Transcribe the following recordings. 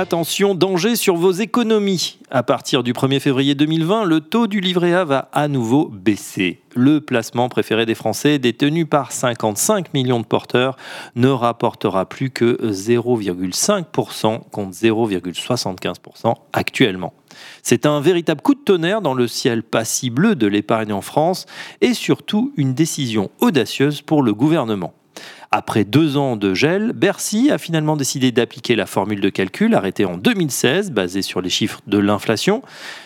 Attention, danger sur vos économies. À partir du 1er février 2020, le taux du livret A va à nouveau baisser. Le placement préféré des Français, détenu par 55 millions de porteurs, ne rapportera plus que 0,5% contre 0,75% actuellement. C'est un véritable coup de tonnerre dans le ciel pas si bleu de l'épargne en France et surtout une décision audacieuse pour le gouvernement. Après deux ans de gel, Bercy a finalement décidé d'appliquer la formule de calcul arrêtée en 2016, basée sur les chiffres de l'inflation.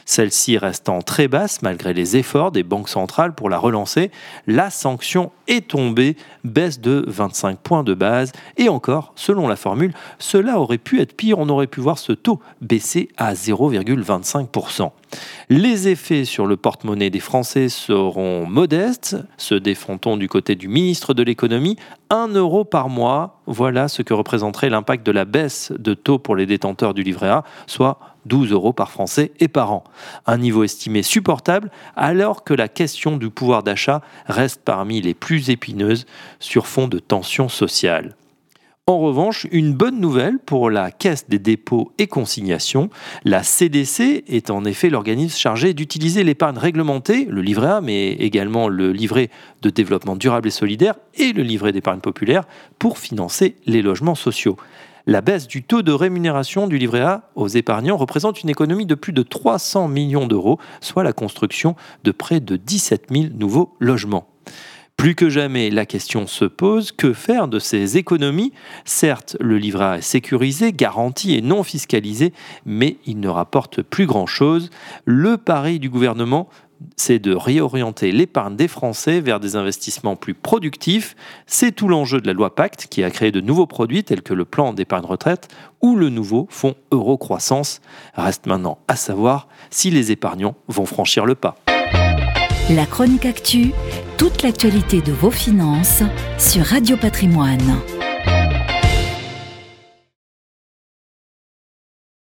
Celle-ci restant très basse malgré les efforts des banques centrales pour la relancer, la sanction est tombée, baisse de 25 points de base. Et encore, selon la formule, cela aurait pu être pire, on aurait pu voir ce taux baisser à 0,25%. Les effets sur le porte-monnaie des Français seront modestes, se défendons du côté du ministre de l'économie, 1 euro par mois, voilà ce que représenterait l'impact de la baisse de taux pour les détenteurs du livret A, soit 12 euros par Français et par an. Un niveau estimé supportable alors que la question du pouvoir d'achat reste parmi les plus épineuses sur fond de tensions sociales. En revanche, une bonne nouvelle pour la Caisse des dépôts et consignations. La CDC est en effet l'organisme chargé d'utiliser l'épargne réglementée, le livret A, mais également le livret de développement durable et solidaire et le livret d'épargne populaire pour financer les logements sociaux. La baisse du taux de rémunération du livret A aux épargnants représente une économie de plus de 300 millions d'euros, soit la construction de près de 17 000 nouveaux logements. Plus que jamais, la question se pose, que faire de ces économies? Certes, le livret est sécurisé, garanti et non fiscalisé, mais il ne rapporte plus grand-chose. Le pari du gouvernement, c'est de réorienter l'épargne des Français vers des investissements plus productifs. C'est tout l'enjeu de la loi Pacte qui a créé de nouveaux produits tels que le plan d'épargne retraite ou le nouveau fonds euro croissance. Reste maintenant à savoir si les épargnants vont franchir le pas. La chronique actu, toute l'actualité de vos finances sur Radio Patrimoine.